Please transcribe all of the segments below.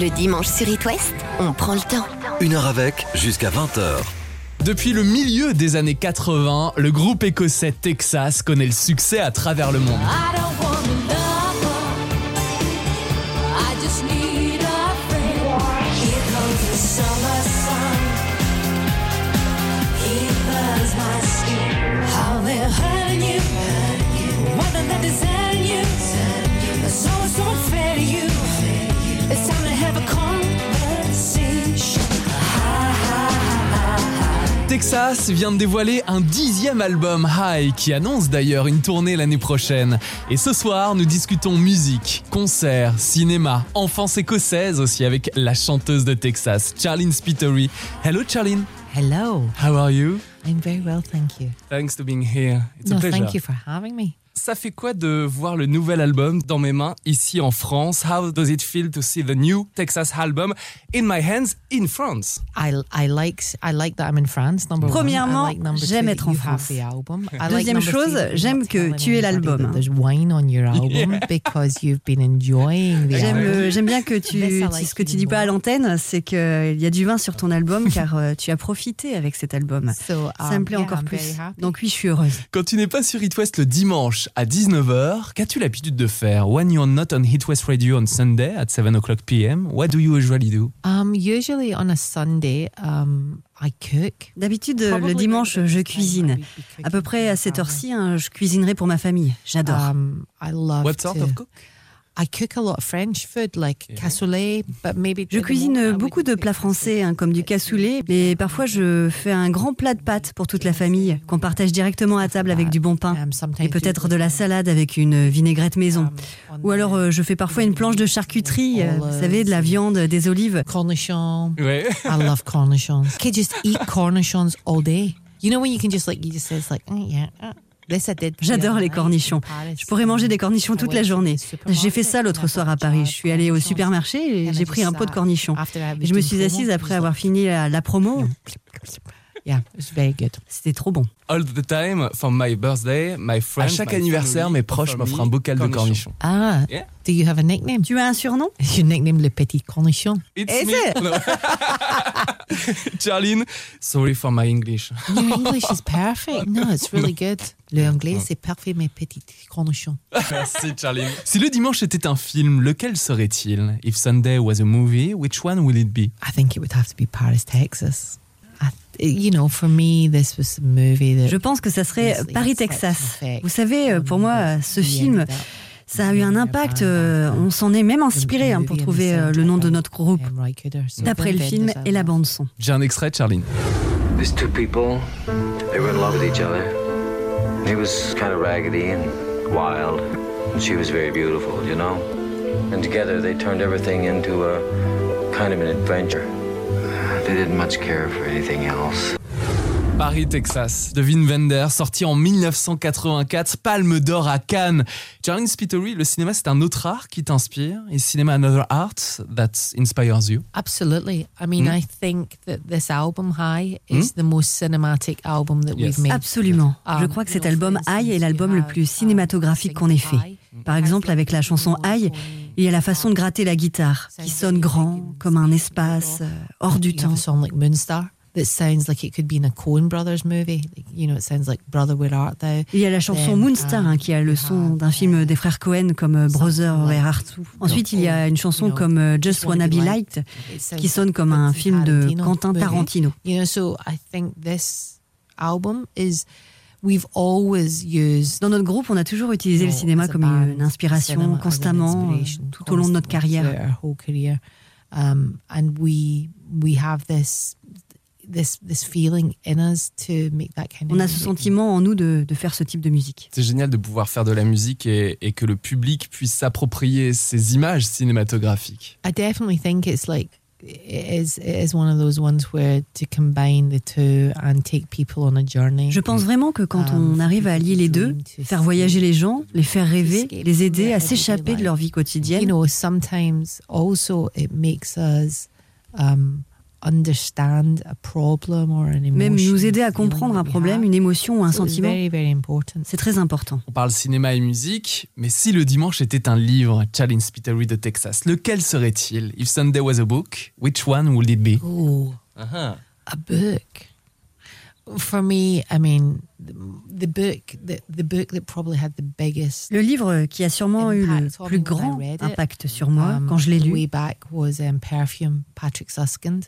Le dimanche sur It West, on prend le temps. Une heure avec, jusqu'à 20h. Depuis le milieu des années 80, le groupe écossais Texas connaît le succès à travers le monde. I don't want a lover. I just need a friend. Here comes the summer sun. He burns my skin. How they're hurting you. Whether they're deserting you. So it's so unfair to you. It's time a. Texas vient de dévoiler un dixième album High qui annonce d'ailleurs une tournée l'année prochaine. Et ce soir, nous discutons musique, concerts, cinéma, enfance écossaise aussi avec la chanteuse de Texas, Charlene Spiteri. Hello Charlene, Hello. how are you? I'm very well, thank you. Thanks to being here. It's a no, pleasure. thank you for having me. Ça fait quoi de voir le nouvel album dans mes mains ici en France? How does it feel to see the new Texas album in my hands in France? I, I like I like that I'm in France. Number Premièrement, like j'aime être en France. like Deuxième chose, j'aime que tu aies l'album. that There's wine on your album because you've been enjoying the J'aime album. j'aime bien que tu, like ce que tu dis pas à l'antenne, c'est qu'il y a du vin sur ton album car euh, tu as profité avec cet album. So, Ça um, me plaît yeah, encore I'm plus. Donc oui, je suis heureuse. Quand tu n'es pas sur Hit West le dimanche à 19h, qu'as-tu l'habitude de faire? When you're not on Hit West Radio on Sunday at 7 o'clock p.m., what do you usually do? Um, usually on a Sunday, um, I cook. D'habitude, le dimanche, je cuisine. À peu près for à my cette family. heure-ci, hein, je cuisinerai pour ma famille. J'adore. Um, I love What sort to- of cook? I cook a lot of French food, like cassoulet, but maybe. Je cuisine beaucoup de plats français, hein, comme du cassoulet, mais parfois je fais un grand plat de pâtes pour toute la famille, qu'on partage directement à table avec du bon pain. Um, Et peut-être de la salade avec une vinaigrette maison. Um, Ou alors euh, je fais parfois une planche de charcuterie, euh, vous savez, de la viande, des olives. cornichon. Ouais. I love cornichons. Could just eat cornichons all day. You know when you can just like you just say it's like mm, yeah. J'adore les night cornichons. Je pourrais manger des cornichons toute la journée. J'ai fait ça l'autre soir à Paris. Je suis allée au supermarché et j'ai pris un pot de cornichons. Et je me suis assise après avoir fini la, la promo. Yeah, it's very good. C'était trop bon. All the time, for my birthday, my friends, à chaque my anniversaire, family mes proches m'offrent me un bocal de cornichons. Ah, Yeah. do you have a nickname? Tu as un surnom? You nickname le petit cornichon. It's Is me. it? No. Charlene, sorry for my English. Your English is perfect. No, it's really good. Le anglais, c'est parfait, mes petits cornichons. Merci Charlene. Si le dimanche était un film, lequel serait-il? If Sunday was a movie, which one will it be? I think it would have to be Paris, Texas. You know, for me, this was a movie that. Je pense que ça serait Yes, Paris, yes, Texas. that's perfect. Vous savez, pour moi, ce film, ça a eu un impact. euh, On s'en est même inspiré hein, pour trouver euh, le nom de notre groupe, d'après le film et la bande son. J'ai un extrait, Charlene. These two people, they were in love with each other. He was kind of raggedy and wild, and she was very beautiful, you know? And together they turned everything into a kind of an adventure. They didn't much care for anything else. Paris, Texas, de Wim Wenders, sorti en 1984, Palme d'or à Cannes. Charlene Spiteri, le cinéma, c'est un autre art qui t'inspire. Is cinema another art that inspires you? Absolutely. I mean, Mm. I think that this album, High, is the most cinematic album that Yes. we've made. Absolument. Um, Je crois que cet album Aïe est l'album le plus um, cinématographique qu'on ait fait. High. Par exemple, avec la chanson Aïe, il y a la façon de gratter la guitare, qui sonne grand, comme un espace euh, hors du temps. a song like Moonstar that sounds like it could be in a Coen Brothers movie. Like, You know, it sounds like Brother Where Art Thou. Il y a la chanson Moonstar um, hein, qui a le son have, d'un film des frères Cohen comme euh, Brother Where Art Thou. Ensuite, il y a une chanson comme euh, Just Wanna Be Liked sounds qui sonne like comme un film de Quentin. Tarantino. You know, so I think this album is we've always used Dans notre groupe, on a toujours utilisé le cinéma comme une inspiration cinema as an constamment euh, inspiration tout au long de notre constantly carrière. throughout our whole career. Um, and we we have this this this feeling in us to make that kind of On a ce music. sentiment en nous de, de faire ce type de musique. C'est génial de pouvoir faire de la musique et, et que le public puisse s'approprier ces images cinématographiques. I definitely think it's like it is it is one of those ones where to combine the two and take people on a journey. Je pense vraiment que quand Um, on arrive à allier les deux, faire voyager les gens, les faire rêver, les aider à s'échapper de leur vie you quotidienne, sometimes also it makes us um, Même nous aider à comprendre un problème, une émotion ou un sentiment. C'est très important. On parle cinéma et musique, mais si le dimanche était un livre, Charlie Spittery de Texas, lequel serait-il? If Sunday was a book, which one would it be? Oh, Uh-huh. a book. For me, I mean, the, book, the, the book that probably had the biggest Le livre qui a sûrement eu le impact on plus me when I grand impact sur moi um, quand je l'ai lu, way back was um, Perfume, Patrick Suskind.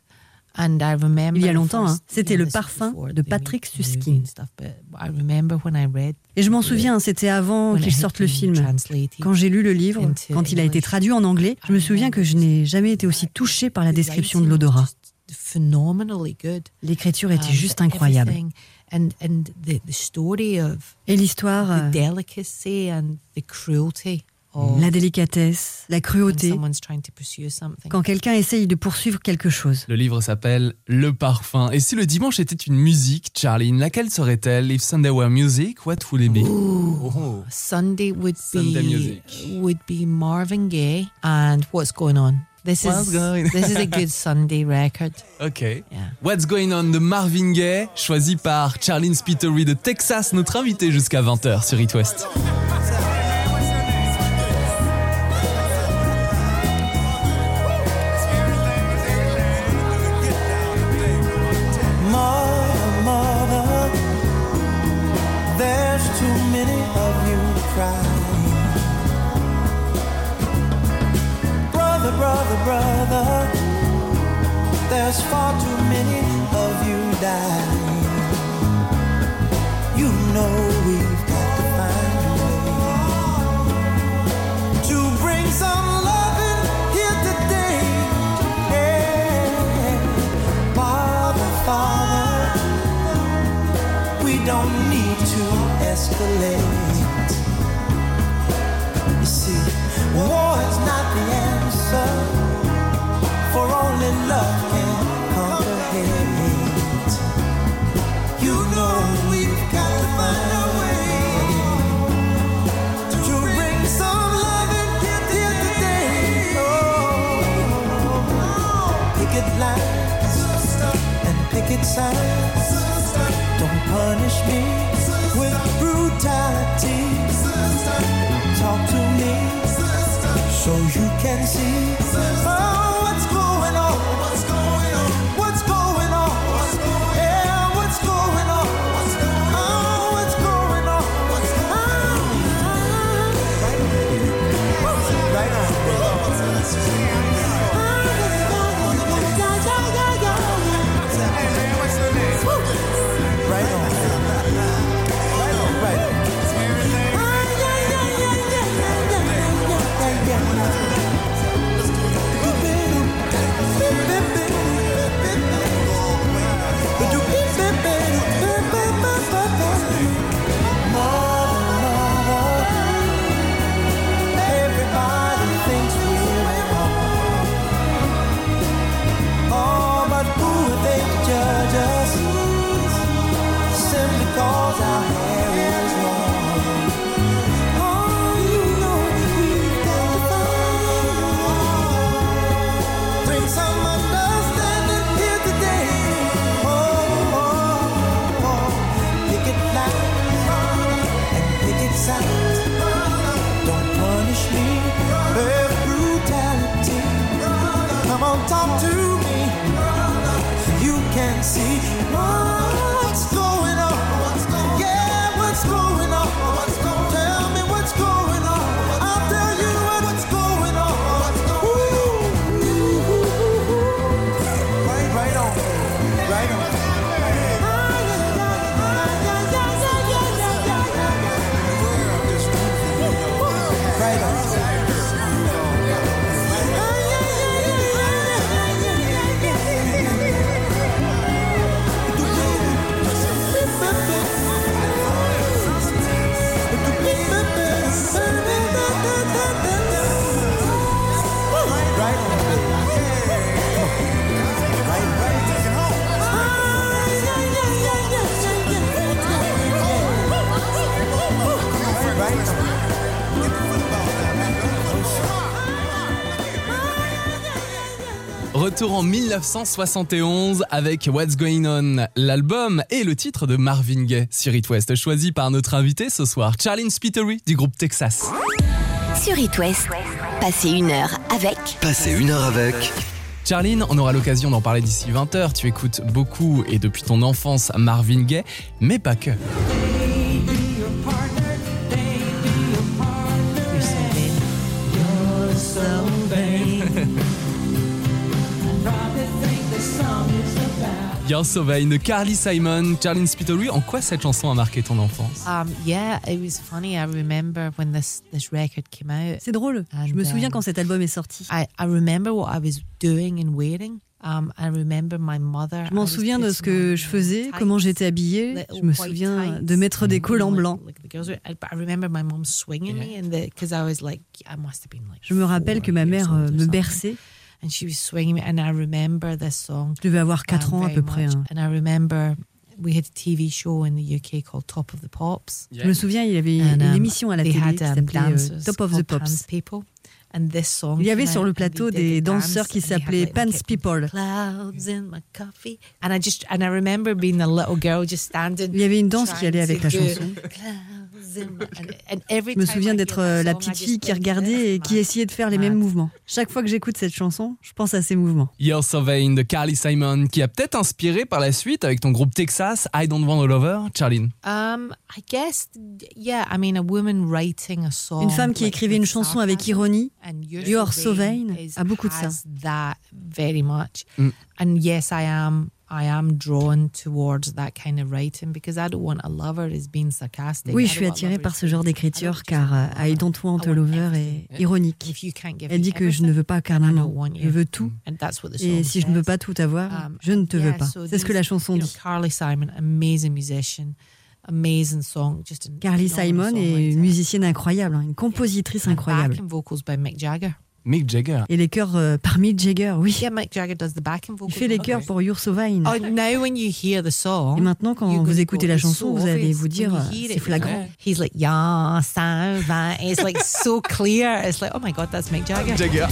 Il y a longtemps, hein. C'était le parfum de Patrick read et je m'en souviens, c'était avant qu'il sorte le film. Quand j'ai lu le livre, quand il a été traduit en anglais, je me souviens que je n'ai jamais été aussi touchée par la description de l'odorat. L'écriture était Um, juste incroyable. Et l'histoire, euh, of la délicatesse, la cruauté, someone's trying to pursue something. quand quelqu'un essaye de poursuivre quelque chose. Le livre s'appelle Le parfum. Et si le dimanche était une musique, Charline, laquelle serait-elle? If Sunday were music, what would it be? Oh. Sunday would Sunday be music. would be Marvin Gaye and What's Going On? This What's is going- this is a good Sunday record. Ok. Yeah. What's Going On de Marvin Gaye, choisi par Charlene Spittery de Texas, notre invité jusqu'à 20h sur It West. asfalto Cause I Retour en 1971 avec What's Going On, l'album et le titre de Marvin Gaye sur It West, choisi par notre invité ce soir, Charlene Spittery du groupe Texas. Sur It West, passez une heure avec. Passez une heure avec. Charline, on aura l'occasion d'en parler d'ici 20h. Tu écoutes beaucoup et depuis ton enfance Marvin Gaye, mais pas que. You're So Vain de Carly Simon, Charlene Spittery. En quoi cette chanson a marqué ton enfance? Um, yeah, it was funny. I remember when this this record came out. C'est drôle. Je me And, souviens um, quand cet album est sorti. I, I remember what I was doing and wearing. Um, I remember my mother. Je m'en souviens de ce que je faisais, comment j'étais habillée. Je me souviens de mettre des collants blancs. Je me rappelle que ma mère euh, me berçait. And she was swinging me, and I remember this song. Je devais avoir 4 um, ans à peu près. hein. And I remember we had a TV show in the UK called Top of the Pops. Je me souviens, il y avait And, une um, émission à la télé had, qui um, s'appelait euh, Top of the Pops. People. And this song Il y avait sur le and plateau des danseurs qui s'appelaient Pants People. Clouds in my coffee. And I just and I remember being a little girl just standing. Il y avait une danse qui allait avec la chanson. Je me souviens d'être euh, la petite fille qui regardait et qui essayait de faire les mêmes mouvements. Chaque fois que j'écoute cette chanson, je pense à ces mouvements. You're Vain de Carly Simon, qui a peut-être inspiré par la suite avec ton groupe Texas, I Don't Want a Lover, Charlene. Um, I guess, yeah. I mean, a woman writing a song. Une femme qui écrivait une chanson avec ironie, You're is- a beaucoup de ça. Mm. And yes, I am. I am drawn towards that kind of writing because I don't want a lover as being sarcastic. Oui, je suis attirée par ce genre d'écriture car euh, I. Don't Want a Lover est ironique. Can't give Elle dit que je ne veux pas qu'un amant. Je veux tout. Et si je ne veux pas tout avoir, Um, je ne te veux pas. C'est ce que la chanson dit. Carly Simon, amazing musician, amazing song, just Carly Simon est une musicienne incroyable, hein, une compositrice incroyable. Mick Jagger. Et les chœurs euh, par Mick Jagger, oui. Yeah, Mick Jagger does the backing Il vocals. fait les chœurs pour You're So Vain. Oh, now when you hear the song, Et maintenant, quand you're vous écoutez la chanson, so vous allez vous dire, you euh, c'est flagrant. He's like, yeah, so vain. It's like so clear. It's like, oh my God, that's Mick Jagger. Jagger.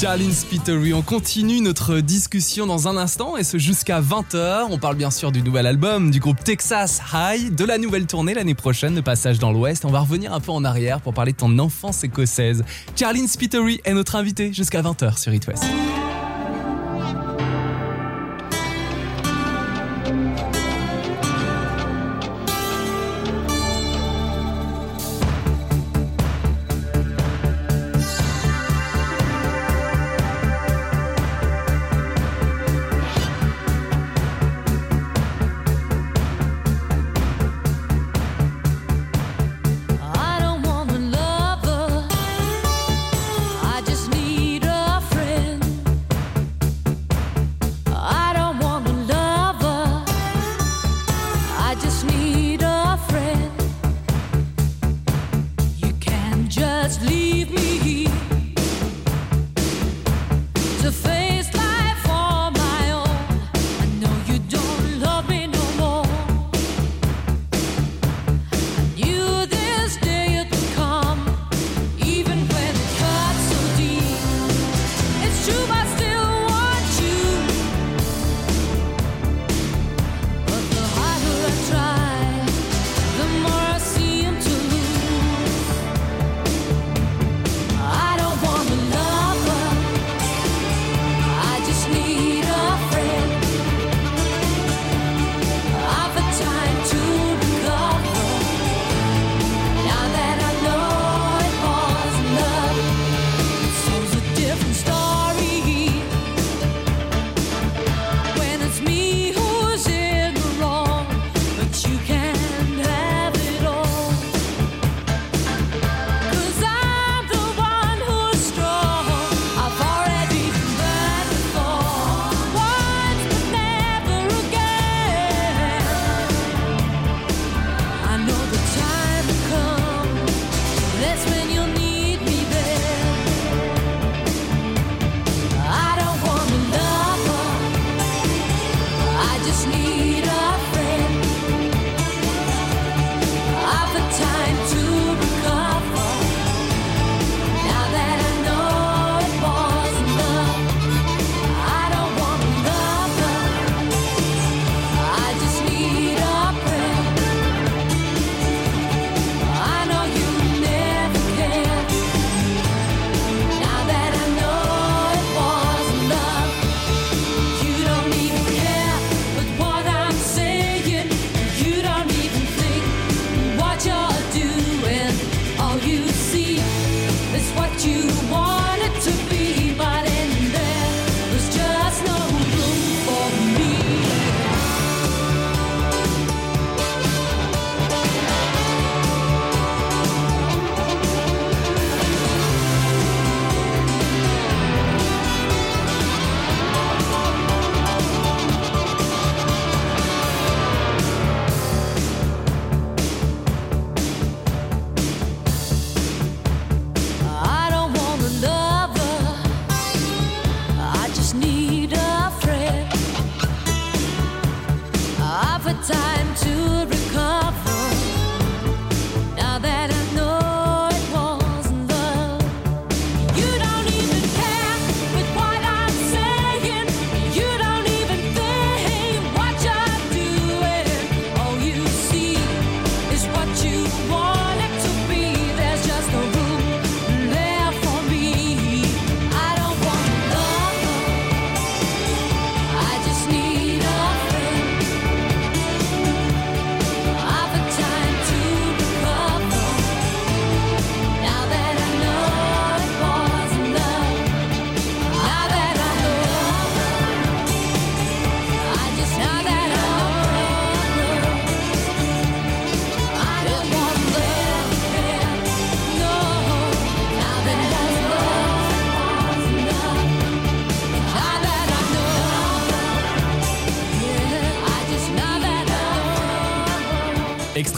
Charlene Spittery, on continue notre discussion dans un instant et ce jusqu'à 20h. On parle bien sûr du nouvel album du groupe Texas High, de la nouvelle tournée l'année prochaine, de passage dans l'Ouest. On va revenir un peu en arrière pour parler de ton enfance écossaise. Charlene Spittery est notre invitée jusqu'à 20h sur It West.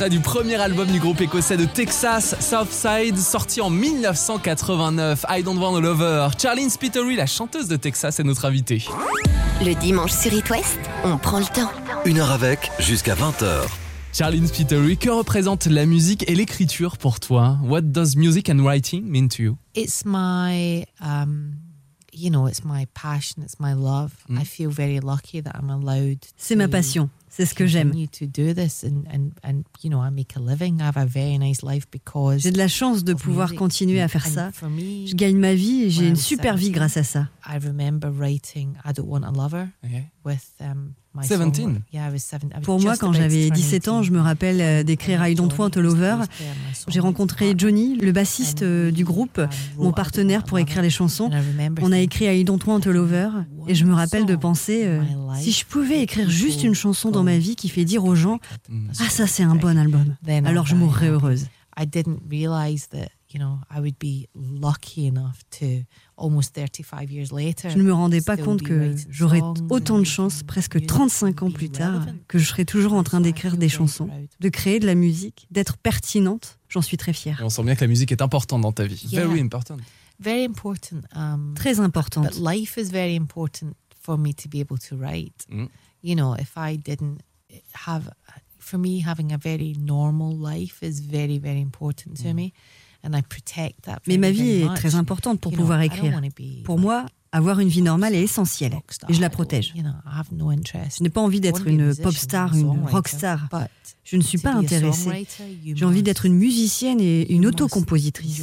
Extrait du premier album du groupe écossais de Texas, Southside, sorti en 1989. I Don't Want a Lover. Charlene Spiteri, la chanteuse de Texas, est notre invitée. Le dimanche sur It West, on prend le temps. Une heure avec jusqu'à 20h. Charlene Spiteri, que représente la musique et l'écriture pour toi? What does music and writing mean to you? It's my, um, you know, it's my passion, it's my love. Mm. I feel very lucky that I'm allowed. C'est ma to passion, c'est ce que j'aime. J'ai de la chance de pouvoir continuer à faire ça. Je gagne ma vie et j'ai une super vie 17, grâce à ça. I remember writing I Don't Want a Lover with um, my 17? song. Yeah, I was 17. I was Pour moi, quand j'avais turn 17 ans, je me 18. rappelle euh, d'écrire I Don't Want a Lover. J'ai rencontré Johnny, le bassiste euh, du groupe, mon partenaire pour écrire les chansons. On a écrit I Don't Want a Lover et je me rappelle de penser euh, si je pouvais écrire juste une chanson dans ma vie qui fait dire aux gens ah ça c'est un bon album. Alors je mourrais heureuse. I didn't realize that, you know, I would be lucky enough to almost 35 years later. Je ne me rendais pas compte que j'aurais autant de chance, presque music 35 and ans plus tard, relevant. que je serais toujours en train d'écrire des very chansons, proud. de créer de la musique, d'être pertinente. J'en suis très fière. Et on sent bien que la musique est importante dans ta vie. Yeah. Very important. Very important. Um, Très importante. But life is very important for me to be able to write. Mm. You know, if I didn't have, for me, having a very normal life is very, very important to me. And I protect that. Mais ma vie very est très importante pour pouvoir écrire. Pour moi, avoir une vie normale est essentielle et je la protège. Je n'ai pas envie d'être une pop star, une rock star. Je ne suis pas intéressée. J'ai envie d'être une musicienne et une autocompositrice.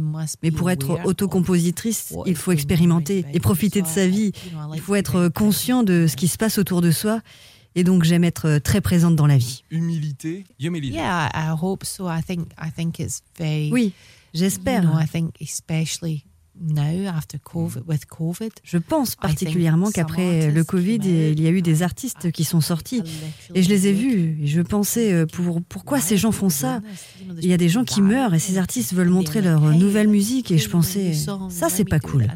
must Mais pour être autocompositrice, il faut expérimenter et profiter de sa vie. Il faut être conscient de ce qui se passe autour de soi. Et donc j'aime être très présente dans la vie. Humilité, humilité. Yeah, I hope so. I think I think it's very. Oui, You j'espère. know, I think especially now after COVID, with COVID. Je pense I think particulièrement qu'après le artists Covid, il y a eu des and artistes qui sont sortis. Et je les ai vus. Et je pensais, euh, pour, pourquoi Why ces gens font people ça? Il y a des people gens qui meurent et ces and artistes veulent montrer leur nouvelle musique. Et je pensais, ça c'est pas cool.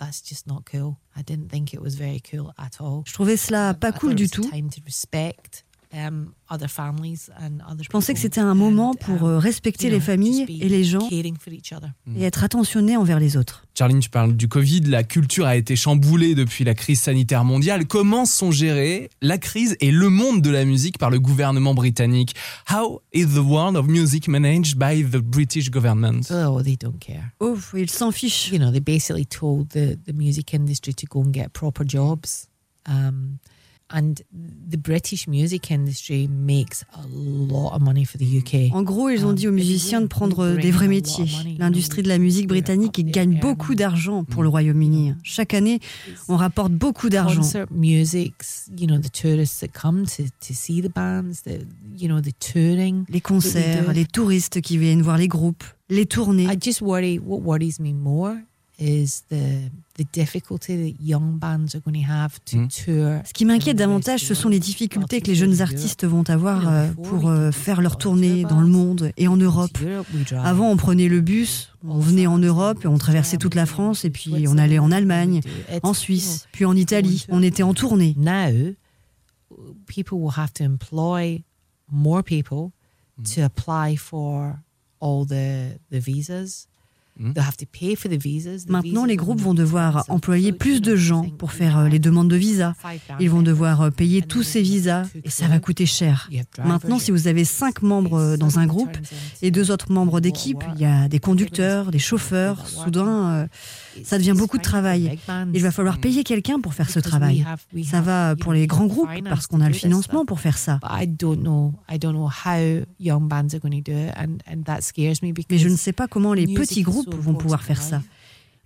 That's just not cool. I didn't think it was very cool at all. Je trouvais cela pas I cool du tout. time to respect, um, other families and other Je pensais que c'était un moment and, pour euh, respecter you les familles et les gens caring for each other. et être attentionné envers les autres. Charline, tu parles du Covid, la culture a été chamboulée depuis la crise sanitaire mondiale. Comment sont gérées la crise et le monde de la musique par le gouvernement britannique? How is the world of music managed by the British government? Oh, they don't care. Oh, ils s'en fichent. You know, they basically told the, the music industry to go and get proper jobs. Um, and the British music industry makes a lot of money for the UK. En gros, ils ont dit aux musiciens de prendre des vrais métiers. L'industrie de la musique britannique gagne beaucoup d'argent pour le Royaume-Uni. Chaque année, on rapporte beaucoup d'argent. Les concerts, les touristes qui viennent voir les groupes, les tournées. I just worry what worries me more is the the difficulty that young bands are going to have to Mm. tour. Ce qui m'inquiète davantage, ce sont les difficultés que les jeunes artistes vont avoir euh, pour euh, faire leur tournée dans le monde et en Europe. Avant, on prenait le bus, on venait en Europe et on traversait toute la France et puis on allait en Allemagne, en Suisse, puis en Italie. On était en tournée. Now, people will have to employ more people to apply for all the the visas. Maintenant, les groupes the vont devoir employer plus de gens pour faire euh, les demandes de visa. Ils vont devoir euh, payer tous ces visas et ça va coûter cher. Maintenant, si vous avez cinq membres euh, dans un groupe et deux autres membres d'équipe, il y a des conducteurs, des chauffeurs. Soudain, euh, ça devient beaucoup de travail. Il va falloir payer quelqu'un pour faire ce travail. Ça va pour les grands groupes parce qu'on a le financement pour faire ça. Mais je ne sais pas comment les petits groupes vont pouvoir faire ça.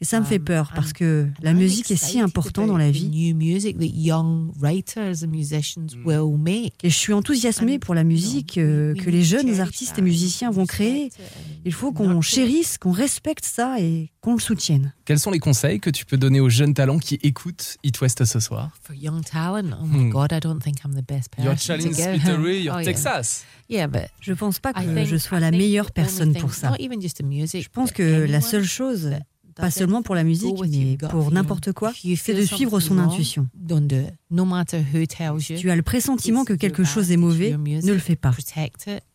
Et ça me fait Um, peur parce and- que la musique est si importante dans la the vie. New music that young writers and musicians will make. Et je suis enthousiasmée pour la musique euh, que les jeunes artistes et musiciens vont créer. Il faut qu'on chérisse, qu'on respecte ça et qu'on le soutienne. Quels sont les conseils que tu peux donner aux jeunes talents qui écoutent It West ce soir? For young talent, oh my Hmm. God, I don't think I'm the best person. Your to Challenge Spittery, your Oh, yeah. Texas. Yeah, but Je pense pas que I think- je sois I la think meilleure personne pour ça. not even just the music, Je pense que la seule chose, that pas seulement pour la musique, mais pour n'importe quoi, c'est de suivre son intuition. Si tu as le pressentiment que quelque chose est mauvais, ne le fais pas.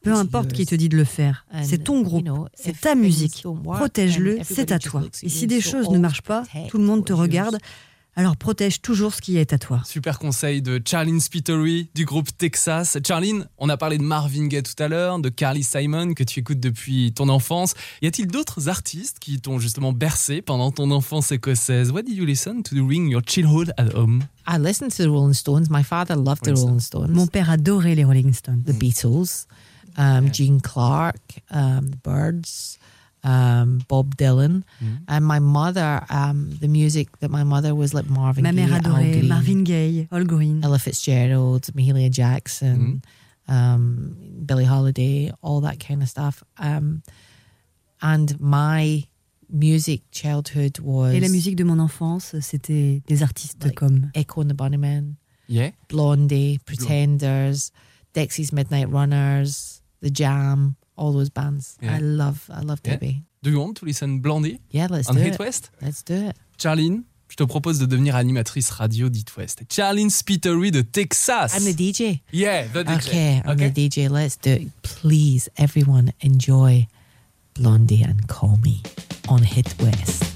Peu importe qui te dit de le faire. C'est ton groupe, c'est ta musique. Protège-le, c'est à toi. Et si des choses ne always marchent pas, tout le monde te regarde. Alors protège toujours ce qui est à toi. Super conseil de Charlene Spittery du groupe Texas. Charlene, on a parlé de Marvin Gaye tout à l'heure, de Carly Simon que tu écoutes depuis ton enfance. Y a-t-il d'autres artistes qui t'ont justement bercé pendant ton enfance écossaise? What did you listen to during your childhood at home? I listened to the Rolling Stones. My father loved the Rolling Stones. Mon père adorait les Rolling Stones. the Beatles, um, Gene Clark, um, the Birds, um, Bob Dylan, and my mother. Um, the music that my mother was like Marvin Ma mère Gaye, adorait Green, Marvin Gaye, Al Green. Ella Fitzgerald, Mahalia Jackson, um, Billie Holiday, all that kind of stuff. Um, and my music childhood was Et la musique de mon enfance, c'était des artistes Like- comme Echo and the Bunnymen, Yeah. Blondie, Pretenders, Dexys Midnight Runners, The Jam, all those bands. Yeah. I love, I love Yeah. Debbie. Do you want to listen Blondie Yeah, let's on do Hit it. West Let's do it. Charlene, je te propose de devenir animatrice radio d'It West. Charlene Spittery de Texas. I'm the DJ. Yeah, the DJ. Okay, I'm Okay. the DJ. Let's do it. Please, everyone, enjoy Blondie and Call Me on Hit West.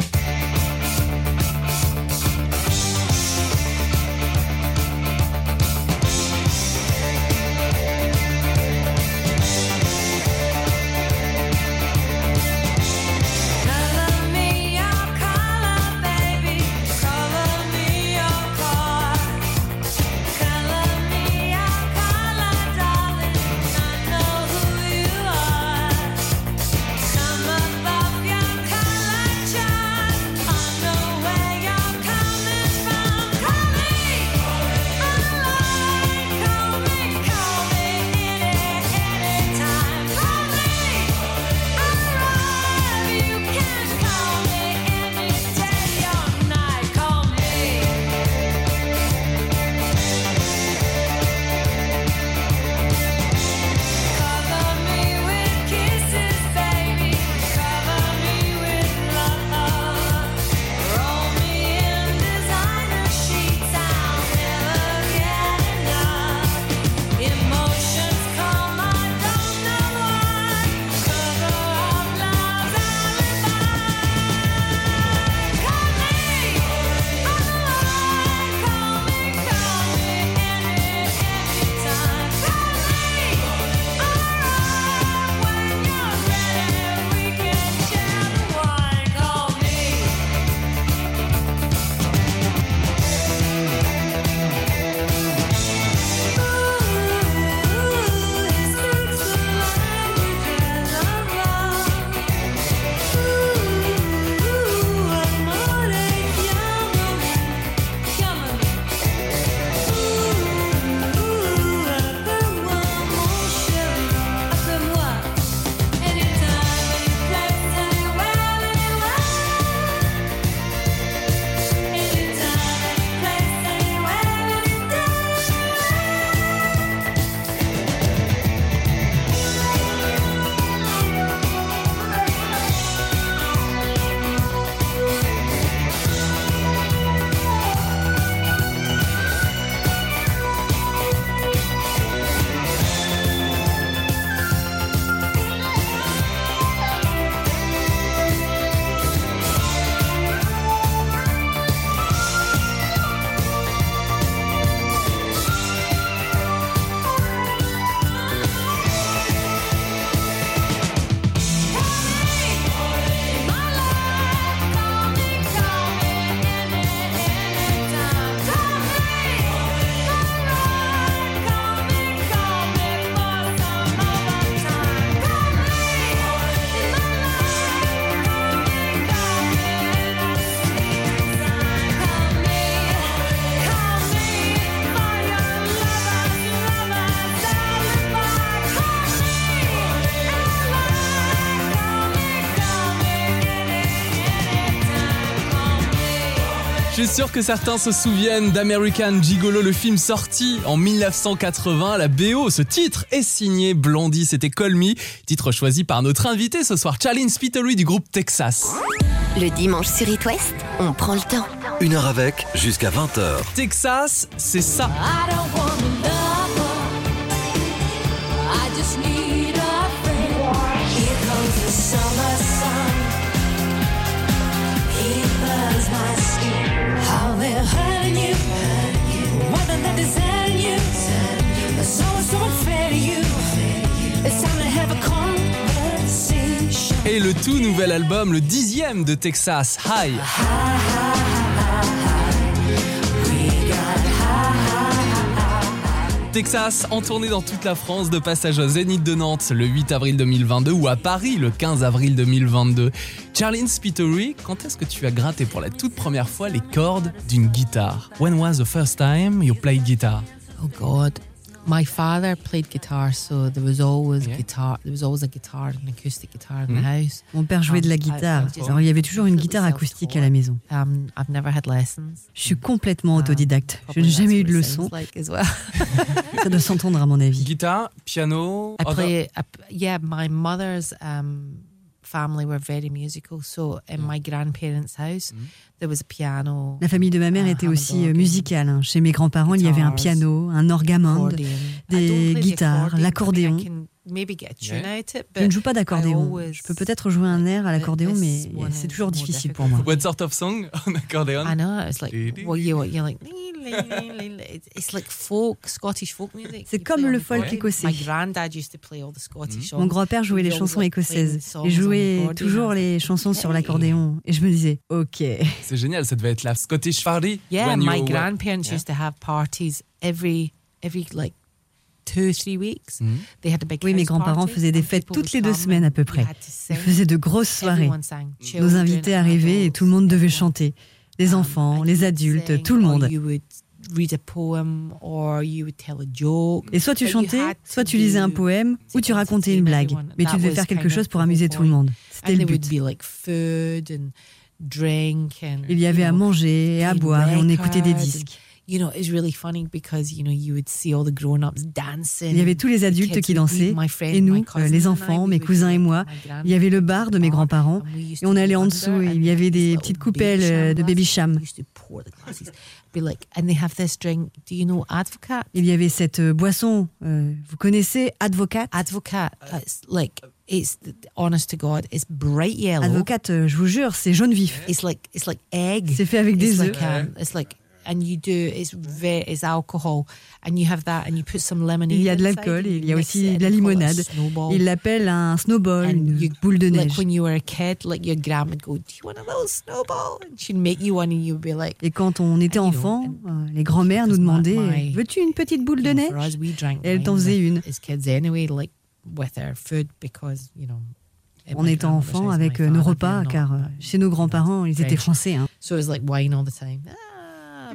Sûr que certains se souviennent d'American Gigolo, le film sorti en 1980. La BO, ce titre est signé Blondie, c'était Call Me, titre choisi par notre invité ce soir, Charlene Spittery du groupe Texas. Le dimanche sur It West, on prend le temps. Une heure avec, jusqu'à 20h. Texas, c'est ça. I don't Et le tout nouvel album, le dixième de Texas, High. Texas en tournée dans toute la France, de passage au Zénith de Nantes le 8 avril 2022 ou à Paris le 15 avril 2022. Charlene Spittery, quand est-ce que tu as gratté pour la toute première fois les cordes d'une guitare? When was the first time you played guitar? Oh God. My father played guitar, so there was always Yeah. guitar. There was always a guitar, an acoustic guitar in the house. Mon père jouait de la Um, I- guitare. I just- Alors il y avait toujours une guitare acoustique à la maison. Um, I've never had lessons. Je suis complètement Um, autodidacte. Je n'ai jamais eu de it leçon. sounds like as well. Ça doit s'entendre à mon avis. Guitare, piano, I other- play. I, p- yeah, my mother's um, family were very musical. So in my grandparents' house, Mhm. there was a piano, La famille de ma mère était aussi euh, organ, musicale. hein. Chez mes grands-parents, il y avait un piano, un accordion. des guitares, l'accordéon. Je ne but joue pas d'accordéon. always- Je peux peut-être jouer un air à l'accordéon, mais c'est toujours difficile difficult pour moi. What sort of song on accordion I know it's like well, you you're like it's- it's like folk Scottish folk music. C'est comme le the folk écossais. My granddad used to play all the Scottish songs. Mon grand-père jouait les chansons écossaises et the jouait accordion. toujours les chansons sur l'accordéon. Et je me disais, ok. C'est génial, ça devait être la Scottish Party. Yeah, when my grandparents Yeah. used to have parties every every like two three weeks. Mhm. They had a big Oui, mes grands-parents faisaient des fêtes toutes les deux semaines à peu près. Ils faisaient de grosses soirées. Nos invités arrivaient et tout le monde devait chanter. Les Um, enfants, les adultes, tout le monde. Et soit tu chantais, soit tu lisais un poème, ou tu racontais une blague. Mais tu devais faire quelque chose pour amuser tout le monde. C'était le but. Il y avait à manger et à boire et on écoutait des disques. You know, it's really funny because you know you would see all the grown-ups dancing. Il y avait tous les The adultes qui dansaient et nous, euh, les enfants, we mes cousins et moi. my Il y avait le bar de mes grands-parents et on allait en dessous et il y avait des petites coupelles euh, sham de baby Advocat? Il y avait cette euh, boisson, euh, vous connaissez Advocat? Advocat. It's like it's honest to God. It's bright yellow. Advocat, euh, je vous jure, c'est jaune vif. It's like it's like egg. C'est fait avec It's des like œufs. um, it's like and you do it's alcohol and you have that and you put some lemonade. Il y a de l'alcool et il y a aussi de la limonade. Il l'appelle un snowball, And une you- boule de like neige. when you were a kid, like your grandma would go, "Do you want a little snowball?" And she'd make you one, and you'd be like, Et quand on était And, you know, enfant, euh, les grands-mères nous demandaient Veux-tu une petite boule de neige? for us, we drank Et elle wine t'en faisait with- une. as kids anyway, like with our food because you know. En étant enfant avec euh, nos repas, car euh, uh, chez nos grands-parents, ils étaient français. hein.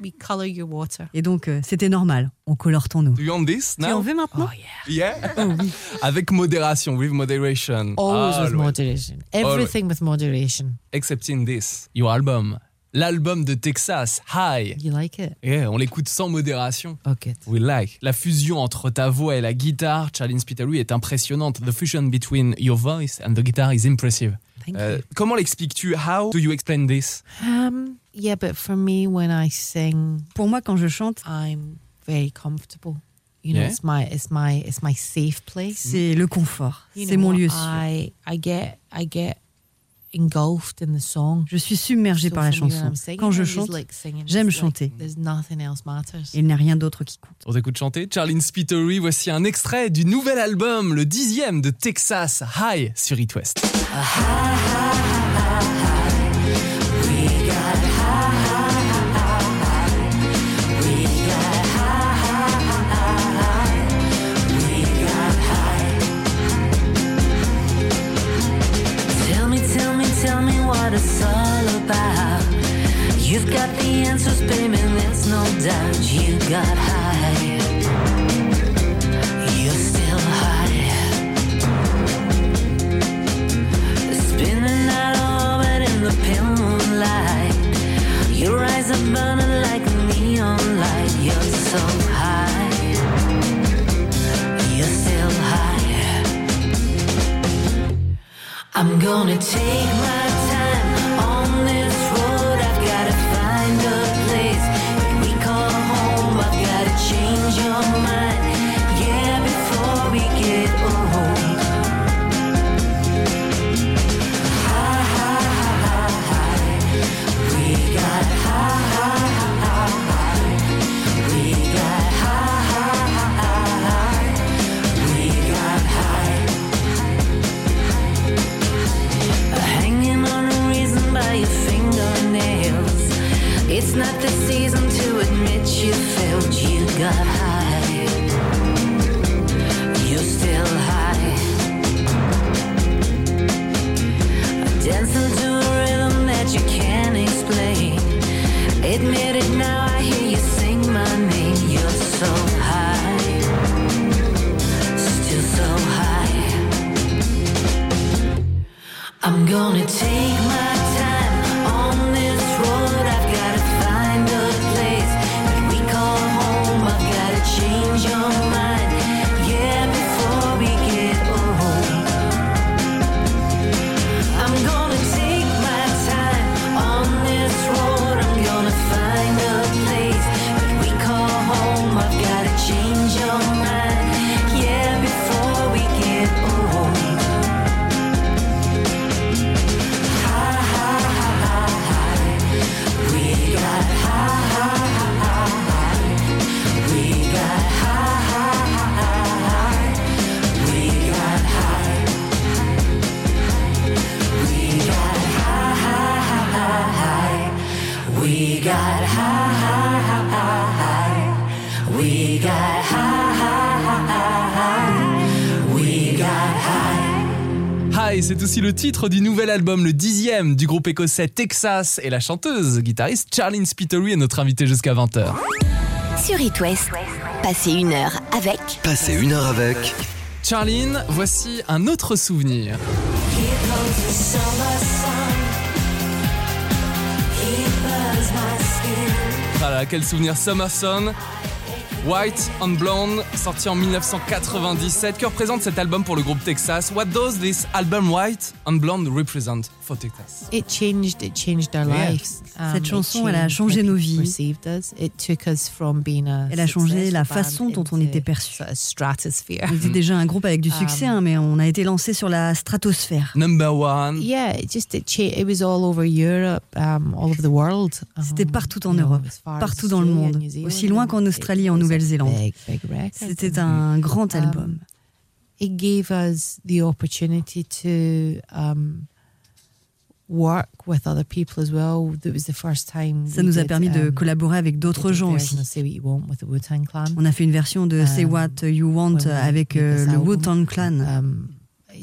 We color your water. Et donc, euh, c'était normal. On colore ton eau. Do you want this Tu en veux maintenant? Oh yeah. Yeah. Avec modération, with moderation. Always with Always. moderation. Everything with moderation. Excepting this, your album. L'album de Texas, High. You like it? Yeah, on l'écoute sans modération. Oh, good. We like. La fusion entre ta voix et la guitare, Charlene Spiteri, est impressionnante. The fusion between your voice and the guitar is impressive. Thank Euh, you. comment l'expliques-tu? How do you explain this? Um, yeah, but for me, when I sing, Pour moi, quand je chante, I'm very comfortable. You know, Yeah. it's my it's my it's my safe place. c'est le confort. You C'est know, mon lieu sûr. I I get I get engulfed in the song. Je suis submergée So par la chanson. Quand je chante, like, j'aime like chanter. There's nothing else matters. il n'y a rien d'autre qui compte. On t'écoute chanter Charlene Spiteri, voici un extrait du nouvel album, le dixième de Texas, High, sur It West. Tell what it's all about. You've got the answers, baby, there's no doubt. You got high. You're still high. Spinning out of orbit in the pale moonlight. Your eyes are burning like a neon light. You're so high. You're still high. I'm gonna take my It's not the season to admit you felt you got high. C'est aussi le titre du nouvel album, le dixième du groupe écossais Texas et la chanteuse, guitariste Charlene Spittery est notre invitée jusqu'à 20h. Sur It West, passez une heure avec Passez une heure avec Charlene, voici un autre souvenir. Here comes the summer sun. He burns my skin. Ah là, quel souvenir Summer Sun, White on Blonde, sorti en 1997. Que représente cet album pour le groupe Texas What does this album White on Blonde represent? For Texas It changed. It changed our Yeah. lives. Um, Cette it chanson, elle a changed changé nos vies. It took us from being a Elle a changé la façon dont on était perçu. sort of stratosphere. On était déjà un groupe avec du succès, Um, hein, mais on a été lancé sur la stratosphère. Number one. Yeah, it just it, it was all over Europe, um, all over the world. C'était Um, partout en you know, Europe, as far as partout dans le Australia, monde, New Zealand, aussi loin qu'en it Australie et en was a Nouvelle-Zélande. C'était un grand Um, album. It gave us the opportunity to um, work with other people as well. That was the first time. Ça nous a did, permis de um, collaborer avec d'autres gens aussi. of Say What You Want with the Wu-Tang Clan. On a fait une version de Say Um, What You Want avec euh, le album. Wu-Tang Clan. Um,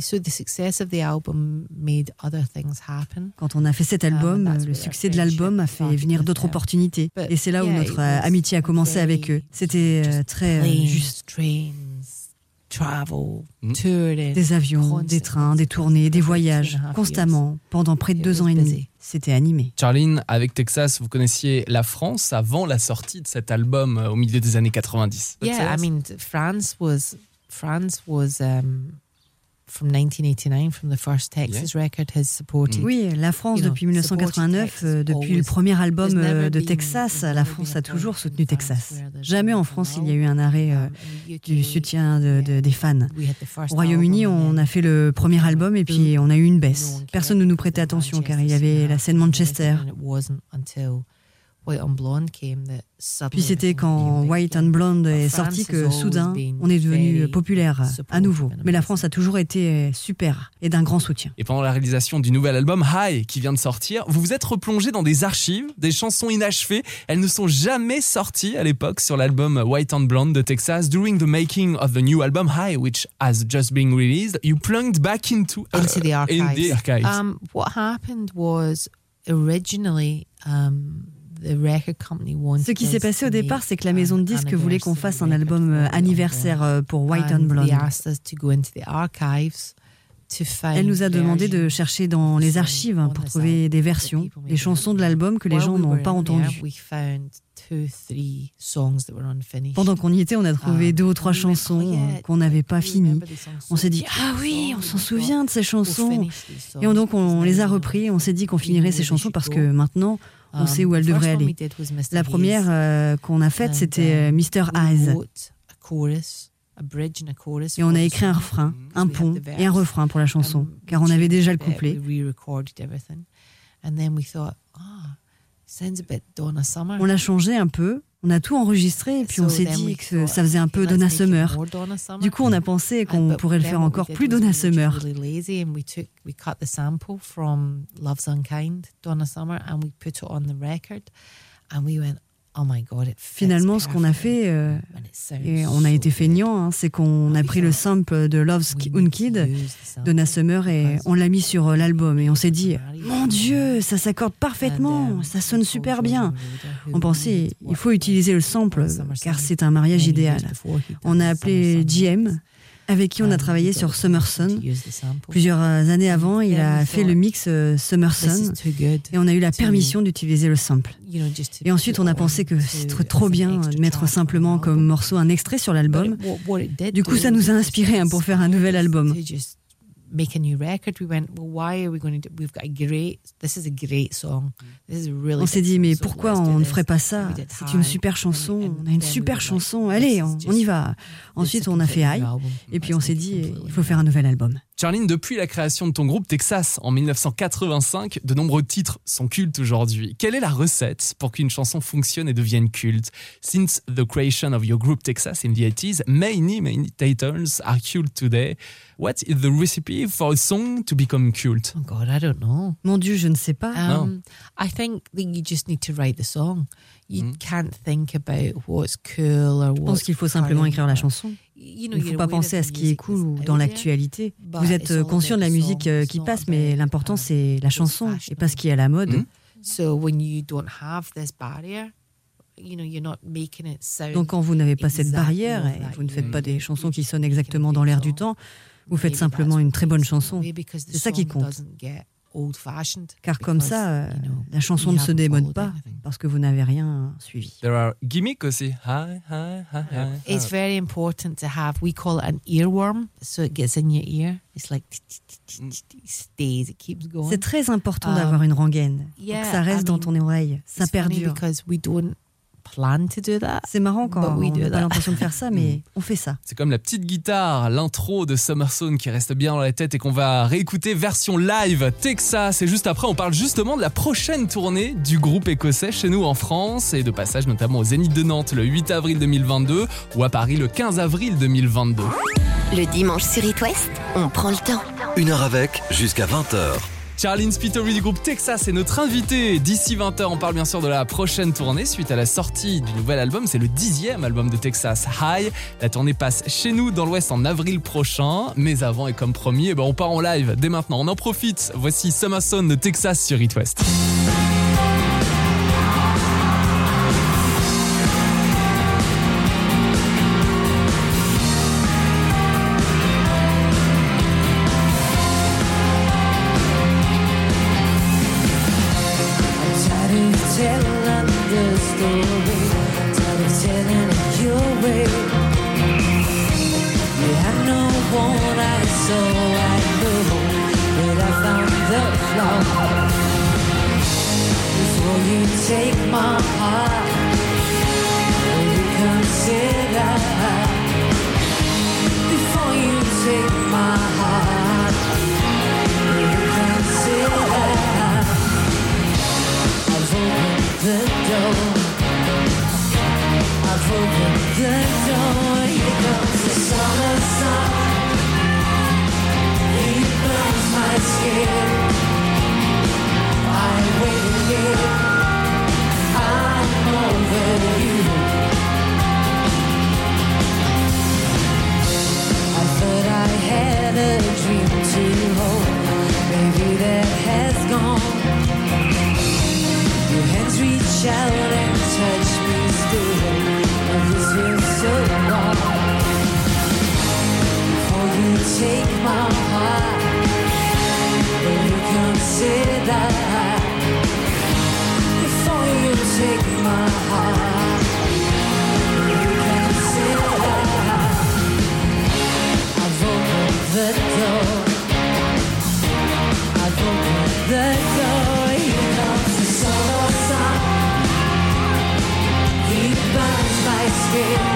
so the success of the album made other things happen. Quand on a fait cet album, Um, that's le succès de l'album a friendship fait venir with d'autres them. opportunités. But Et c'est là où notre it euh, was amitié a commencé avec eux. very C'était euh, très juste. Des avions, des trains, des tournées, des voyages, constamment, pendant près de deux ans et demi. C'était animé. Charlene, avec Texas, vous connaissiez la France avant la sortie de cet album euh, au milieu des années 90. Yeah, I mean, France was France was um, from 1989, from the first Texas record, has supported. Oui, la France, depuis 1989, supported euh, depuis le premier album euh, de Texas, la France a toujours soutenu Texas. Jamais en France, il y a eu un arrêt euh, du soutien de- de- des fans. Au Royaume-Uni, on a fait le premier album et puis on a eu une baisse. Personne ne nous prêtait attention car il y avait la scène Manchester. White on Blonde came that suddenly Puis c'était quand White and again. Blonde But est France sorti has que always soudain been on est devenu populaire à nouveau. and Mais la. France a toujours été super et d'un grand soutien. Et pendant la réalisation du nouvel album High qui vient de sortir, vous vous êtes replongé dans des archives, des chansons inachevées. Elles ne sont jamais sorties à l'époque sur l'album White and Blonde de Texas. During the making of the new album High, which has just been released, you plunged back into, into the uh, archives. in the archives. Um, what happened was originally um, the record company wanted Ce qui s'est passé au départ, c'est que la maison de disques voulait qu'on fasse un album euh, on anniversaire euh, pour White and And Blonde. Elle nous a demandé de chercher dans les archives hein, on pour trouver des versions, des chansons de l'album que les gens n'ont pas entendues. Pendant qu'on y était, on a trouvé Um, deux ou trois chansons euh, qu'on n'avait pas finies. On s'est dit ah oui, on s'en souvient de ces chansons. Et on- donc on les a repris. On s'est dit qu'on finirait ces chansons parce que maintenant on sait Um, où one we aller. La première euh, qu'on a faite, and, c'était euh, um, Mr. we Eyes. wrote a chorus, a bridge and a chorus Et on for a the écrit un refrain, Because un pont et un refrain pour la chanson, Um, car we on avait déjà le changed it, couplet. We re-recorded everything. And then we thought, ah, sounds a bit Donna Summer. On l'a changé un peu, on a tout enregistré et puis on s'est dit que ça faisait un peu Donna Summer. Du coup, on a pensé qu'on pourrait le faire encore plus Donna Summer. really lazy and we took we cut the sample from Love's Unkind, Donna Summer, and we put it on the record. And we went, oh my god, Finalement, ce qu'on a fait, euh, et on a été feignant, hein, c'est qu'on a pris le sample de Love's We Un need to Kid, use the Donna sample Summer, et on l'a mis sur euh, l'album. Et on s'est dit, mon Dieu, ça s'accorde parfaitement, ça sonne super bien. On pensait, il faut utiliser le sample, car c'est un mariage idéal. On a appelé GM, avec qui on a and travaillé sur got Summer permission Sun. to use the sample. Plusieurs années avant, il a fait le mix euh, Summer This is Sun, too good. et on a eu la permission d'utiliser le sample. Et ensuite, on a pensé que c'était trop bien de mettre simplement comme morceau un extrait sur l'album. Du coup, ça nous a inspiré hein, pour faire un nouvel album. Make a new record. We went, well, why are we going to do? We've got a great. This is a great song. This is a really. On s'est dit, mais pourquoi on ne ferait pas ça? C'est une super chanson, and on a une we super like, chanson, allez, on, on y va. Ensuite, on a fait High, et puis on s'est dit, il faut faire un nouvel album. Charline, depuis la création de ton groupe Texas en 1985, de nombreux titres sont cultes aujourd'hui. Quelle est la recette pour qu'une chanson fonctionne et devienne culte? Since the creation of your group Texas in the 80s, many, many titles are cult today. What is the recipe for a song to become cult? Oh God, I don't know. Mon Dieu, je ne sais pas. No. Um, I think that you just need to write the song. You Mm. can't think about what's cool or Je pense what's qu'il faut simplement écrire la chanson. Il ne faut pas penser à ce qui est cool ou dans l'actualité. but Vous êtes euh, conscient de la musique euh, qui passe, mais l'important um, c'est la chanson et pas ce qui est à la mode. Mhm. So when you don't have this barrier, you know, you're not making it sound. Donc quand vous n'avez pas cette barrière et that vous ne faites pas des chansons qui sonnent exactement dans l'air du temps, vous faites simplement une très bonne chanson. C'est ça qui compte. Car comme because, ça, euh, la chanson ne se démode pas parce que vous n'avez rien suivi. There are gimmicks aussi. Hi, hi, hi, hi. It's very important to have. We call it an earworm, so it gets in your ear. It's like it stays. It keeps going. C'est très important Um, d'avoir une rengaine que ça reste dans ton oreille, ça perdure. because we don't plan to do that. C'est marrant quand But we on do n'a pas that. l'impression de faire ça, mais on fait ça. C'est comme la petite guitare, l'intro de Summer Song qui reste bien dans la tête et qu'on va réécouter version live Texas. Et juste après, on parle justement de la prochaine tournée du groupe écossais chez nous en France et de passage notamment au Zénith de Nantes le 8 avril 2022 ou à Paris le 15 avril 2022. Le dimanche sur It West, on prend le temps. Une heure avec, jusqu'à 20h. Charlene Spiteri du groupe Texas est notre invitée. D'ici 20h, on parle bien sûr de la prochaine tournée suite à la sortie du nouvel album. C'est le dixième album de Texas, High. La tournée passe chez nous dans l'Ouest en avril prochain. Mais avant et comme promis, eh ben, on part en live dès maintenant. On en profite. Voici Summer Son de Texas sur It West. Yeah.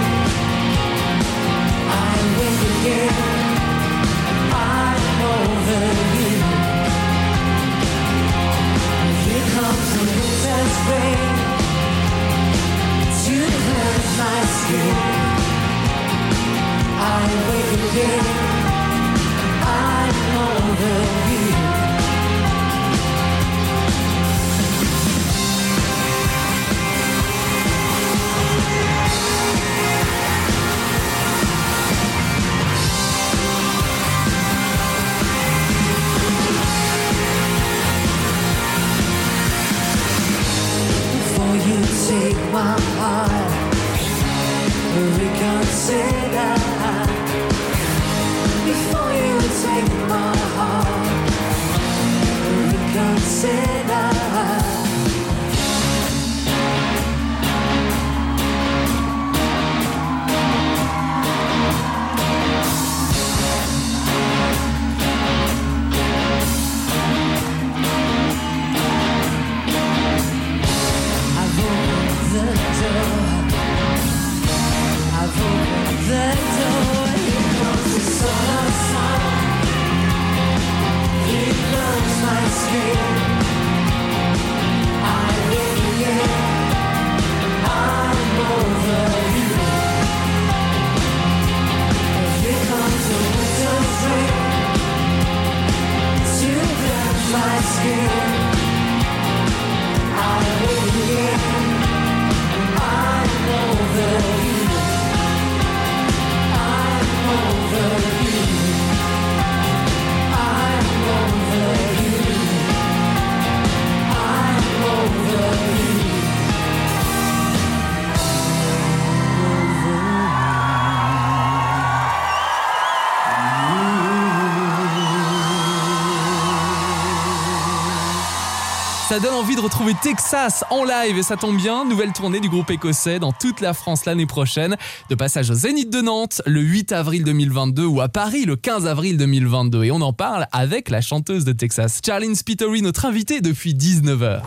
Retrouver Texas en live et ça tombe bien, nouvelle tournée du groupe écossais dans toute la France l'année prochaine. De passage au Zénith de Nantes le 8 avril 2022 ou à Paris le 15 avril 2022. Et on en parle avec la chanteuse de Texas, Charlene Spiteri, notre invitée depuis 19h.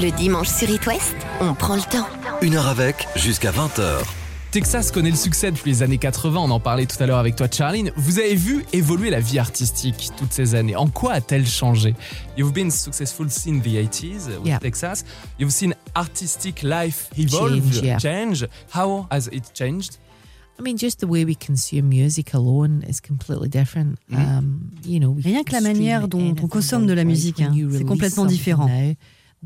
Le dimanche sur It West, on prend le temps. Une heure avec, jusqu'à 20h. Texas connaît le succès depuis les années 80, on en parlait tout à l'heure avec toi Charlene. Vous avez vu évoluer la vie artistique toutes ces années. En quoi a-t-elle changé? You've been successful since the 80s with Yeah. Texas. You've seen artistic life evolve, Change, yeah. change. How has it changed? I mean, just the way we consume music alone is completely different. Um, you know, we Rien que la manière dont on consomme de la musique, hein, c'est complètement différent. now,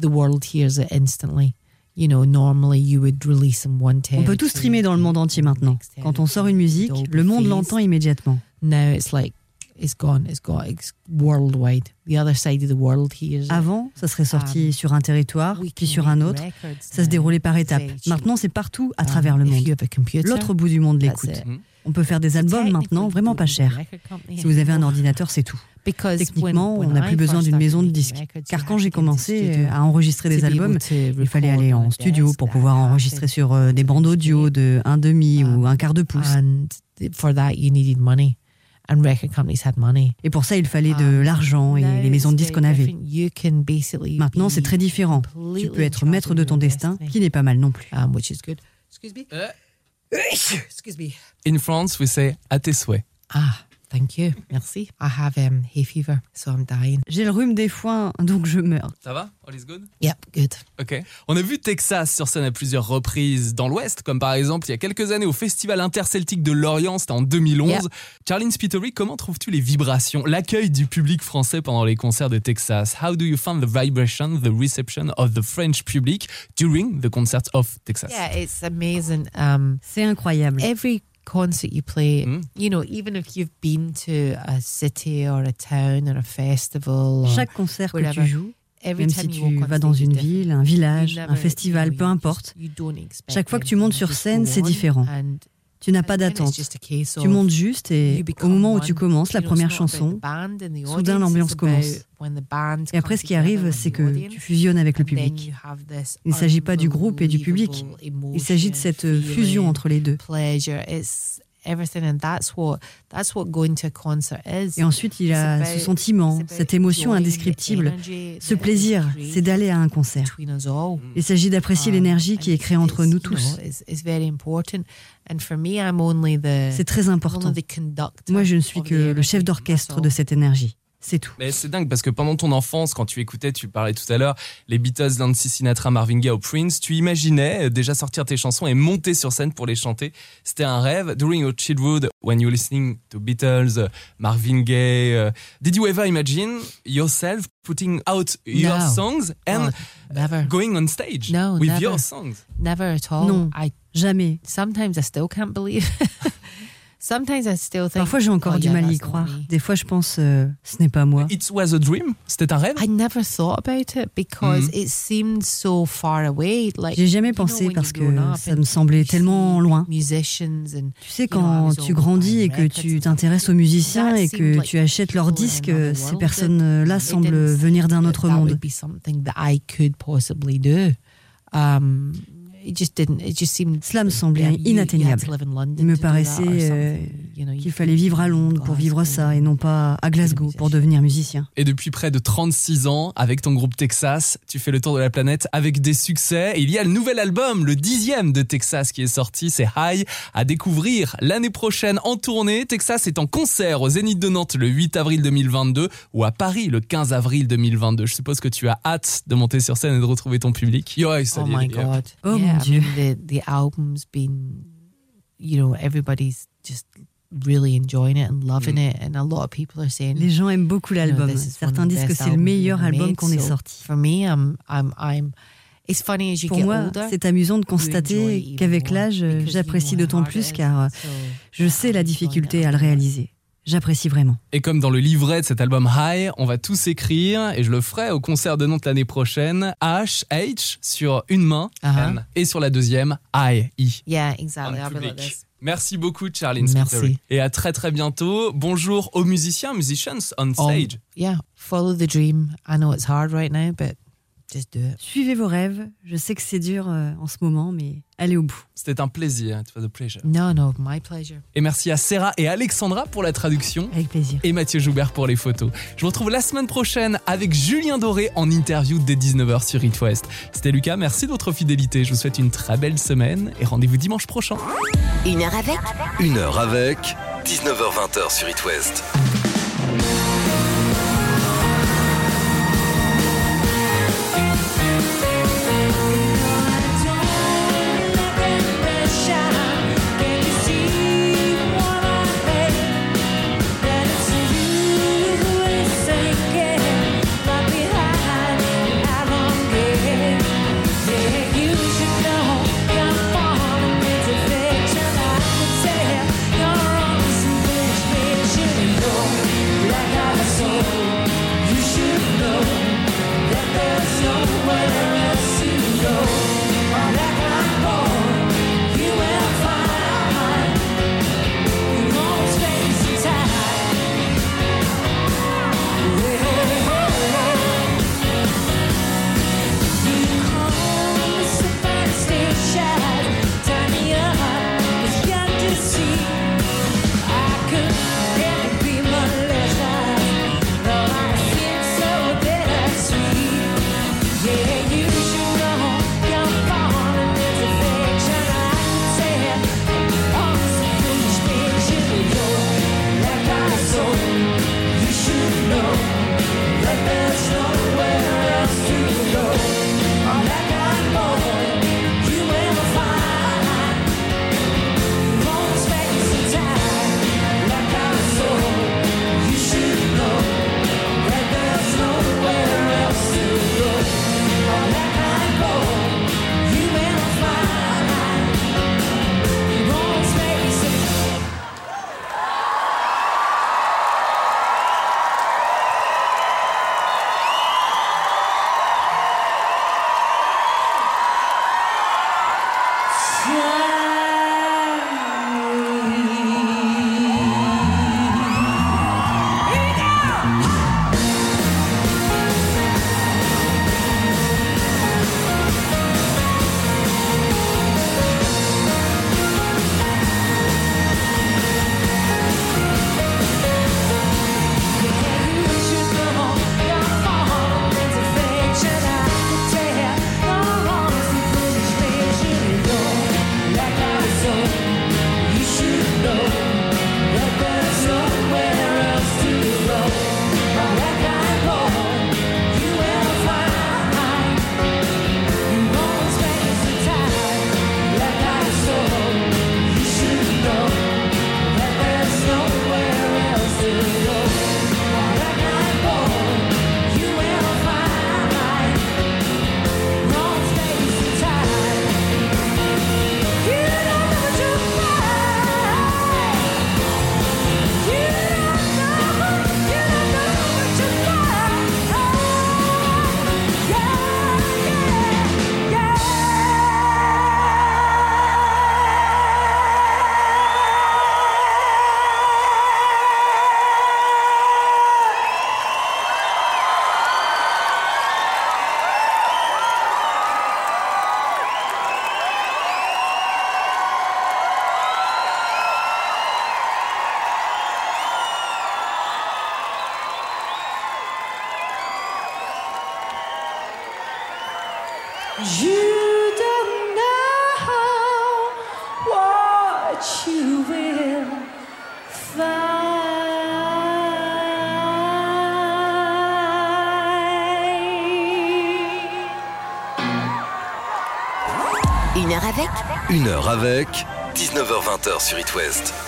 the world hears it instantly. You know, normally you would release in one On peut tout streamer dans le monde entier maintenant. Quand on sort une musique, le monde l'entend immédiatement. Now it's like it's gone, it's gone, it's worldwide. The other side of the world hears it. Avant, ça serait sorti Um, sur un territoire, puis sur un autre. Ça se déroulait par étapes. Maintenant, c'est partout à um, travers le monde. L'autre bout du monde l'écoute. On peut faire des albums maintenant vraiment pas chers. Si vous avez un ordinateur, c'est tout. Techniquement, on n'a plus besoin d'une maison de disques. Car quand j'ai commencé euh, à enregistrer des albums, il fallait aller en studio pour pouvoir enregistrer sur euh, des bandes audio de un demi ou un quart de pouce. For that, you needed money. And record companies had money. Et pour ça, il fallait de Um, l'argent et les maisons de disques qu'on avait. Maintenant, c'est très différent. Tu peux être maître de ton destin, qui n'est pas mal non plus. Um, which is good. Excuse me. Euh. Excuse me. In France, we say à tes souhaits. Ah, thank you. Merci. I have um, hay fever, so I'm dying. J'ai le rhume des foins, donc je meurs. Ça va? All is good? Yep, good. Ok. On a vu Texas sur scène à plusieurs reprises dans l'Ouest, comme par exemple il y a quelques années au Festival interceltique de Lorient, c'était en 2011. Yeah. Charlene Spiteri, comment trouves-tu les vibrations, l'accueil du public français pendant les concerts de Texas? How do you find the vibration, the reception of the French public during the concerts of Texas? Yeah, it's amazing. Um, C'est incroyable. every concert you play, Mm. you know, even if you've been to a city or a town or a festival, or Chaque concert que tu joues, every même si tu vas dans une ville, un village, un festival, you know, peu importe, just- you don't expect chaque fois que tu montes sur scène, c'est différent. Tu n'as pas d'attente. Tu montes juste et au moment où tu commences la première chanson, soudain l'ambiance commence. et après ce qui arrive, c'est que tu fusionnes avec le public. Il ne s'agit pas du groupe et du public. Il s'agit de cette fusion entre les deux. Pleasure. It's everything, and that's what that's what going to a concert is. Et ensuite, il a ce sentiment, cette émotion indescriptible. energy Ce plaisir, c'est d'aller à un concert. between us all. Il s'agit d'apprécier Um, l'énergie qui est créée entre nous tous. it's- it's very important. And for me, I'm only the C'est très I'm important. Moi, je ne suis que le chef d'orchestre de cette énergie. C'est tout. Mais c'est dingue parce que pendant ton enfance, quand tu écoutais, tu parlais tout à l'heure, les Beatles, Nancy Sinatra, Marvin Gaye ou Prince, tu imaginais euh, déjà sortir tes chansons et monter sur scène pour les chanter. C'était un rêve. During your childhood, when you were listening to Beatles, uh, Marvin Gaye, uh, did you ever imagine yourself putting out your No. songs and Oh, never. going on stage No, with never. your songs? Never at all. Non. I Jamais. sometimes I still can't believe. sometimes I still think. Parfois, j'ai encore oh, du yeah, mal à y croire. Des fois, je pense, euh, ce n'est pas moi. It was a dream? C'était un rêve? I never thought about it because Mhm. it seemed so far away. Like J'ai jamais pensé parce que ça me semblait tellement loin. Musicians and Tu sais, you know, I quand tu grandis et que tu t'intéresses aux musiciens et seemed que like tu achètes leurs disques, another ces personnes-là semblent venir d'un autre monde. would be something that I could possibly do. Um, it just didn't. It just seemed. Cela me semblait inatteignable. Il me paraissait euh, qu'il fallait vivre à Londres pour vivre ça et non pas à Glasgow pour devenir musicien. Et depuis près de 36 ans, avec ton groupe Texas, tu fais le tour de la planète avec des succès. Et il y a le nouvel album, le dixième de Texas qui est sorti, c'est High, à découvrir l'année prochaine en tournée. Texas est en concert au Zénith de Nantes le 8 avril 2022 ou à Paris le 15 avril 2022. Je suppose que tu as hâte de monter sur scène et de retrouver ton public. Yo, Oh my god! Oh yeah, I mean, the the album's been, you know, everybody's just really enjoying it and loving it, and a lot of people are saying Les gens aiment beaucoup you know, l'album. is one Certains disent que c'est le meilleur album qu'on ait So sorti. For me, I'm, I'm, I'm. It's funny as you Pour moi, c'est amusant de you constater qu'avec l'âge, you j'apprécie know d'autant plus car je sais la difficulté à le réaliser. J'apprécie vraiment. Et comme dans le livret de cet album High, on va tous écrire, et je le ferai au concert de Nantes l'année prochaine, H, H sur une main, Uh-huh. N, et sur la deuxième, I, I. Yeah, exactly. I'll be like public. this. Merci beaucoup, Charlene Merci. Spiteri. Et à très très bientôt. Bonjour aux musiciens, musicians on Um, stage. yeah, follow the dream. I know it's hard right now, but just do it. Suivez vos rêves. Je sais que c'est dur euh, en ce moment, mais allez au bout. C'était un plaisir. It was a pleasure. No, no, my pleasure. Et merci à Sarah et Alexandra pour la traduction. Avec plaisir. Et Mathieu Joubert pour les photos. Je vous retrouve la semaine prochaine avec Julien Doré en interview dès 19h sur It West. C'était Lucas, merci de votre fidélité. Je vous souhaite une très belle semaine et rendez-vous dimanche prochain. Une heure avec Une heure avec 19h20 sur It West. Une heure avec Une heure avec 19h20 sur It West.